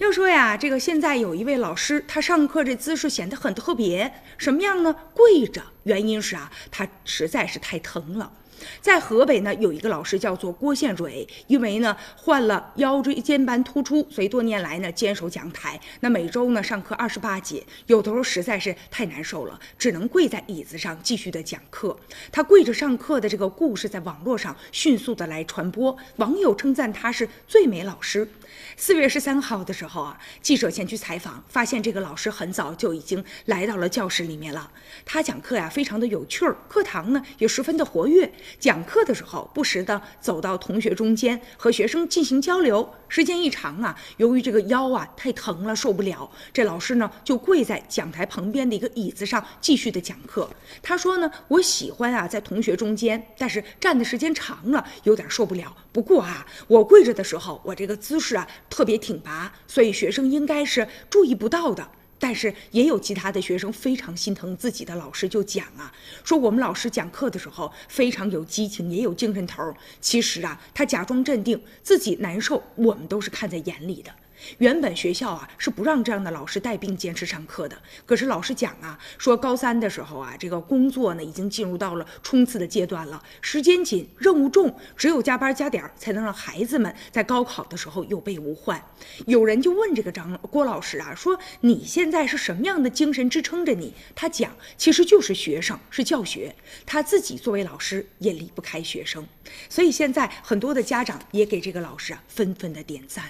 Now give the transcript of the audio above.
要说呀，这个现在有一位老师，他上课这姿势显得很特别，什么样呢？跪着，原因是啊，他实在是太疼了。在河北呢，有一个老师叫做郭献蕊，因为呢患了腰椎间盘突出，所以多年来呢坚守讲台。那每周呢上课二十八节，有的时候实在是太难受了，只能跪在椅子上继续的讲课。他跪着上课的这个故事在网络上迅速的来传播，网友称赞他是最美老师。四月十三号的时候啊，记者前去采访，发现这个老师很早就已经来到了教室里面了。他讲课呀，非常的有趣儿，课堂呢也十分的活跃。讲课的时候，不时的走到同学中间和学生进行交流。时间一长啊，由于这个腰啊太疼了，受不了，这老师呢就跪在讲台旁边的一个椅子上继续的讲课。他说呢，我喜欢啊在同学中间，但是站的时间长了有点受不了。不过啊，我跪着的时候，我这个姿势啊特别挺拔，所以学生应该是注意不到的。但是也有其他的学生非常心疼自己的老师，就讲啊，说我们老师讲课的时候非常有激情，也有精神头儿。其实啊，他假装镇定，自己难受，我们都是看在眼里的。原本学校啊是不让这样的老师带病坚持上课的，可是老师讲啊，说高三的时候啊，这个工作呢已经进入到了冲刺的阶段了，时间紧，任务重，只有加班加点才能让孩子们在高考的时候有备无患。有人就问这个张郭老师啊，说你现在是什么样的精神支撑着你？他讲，其实就是学生，是教学，他自己作为老师也离不开学生，所以现在很多的家长也给这个老师啊纷纷的点赞。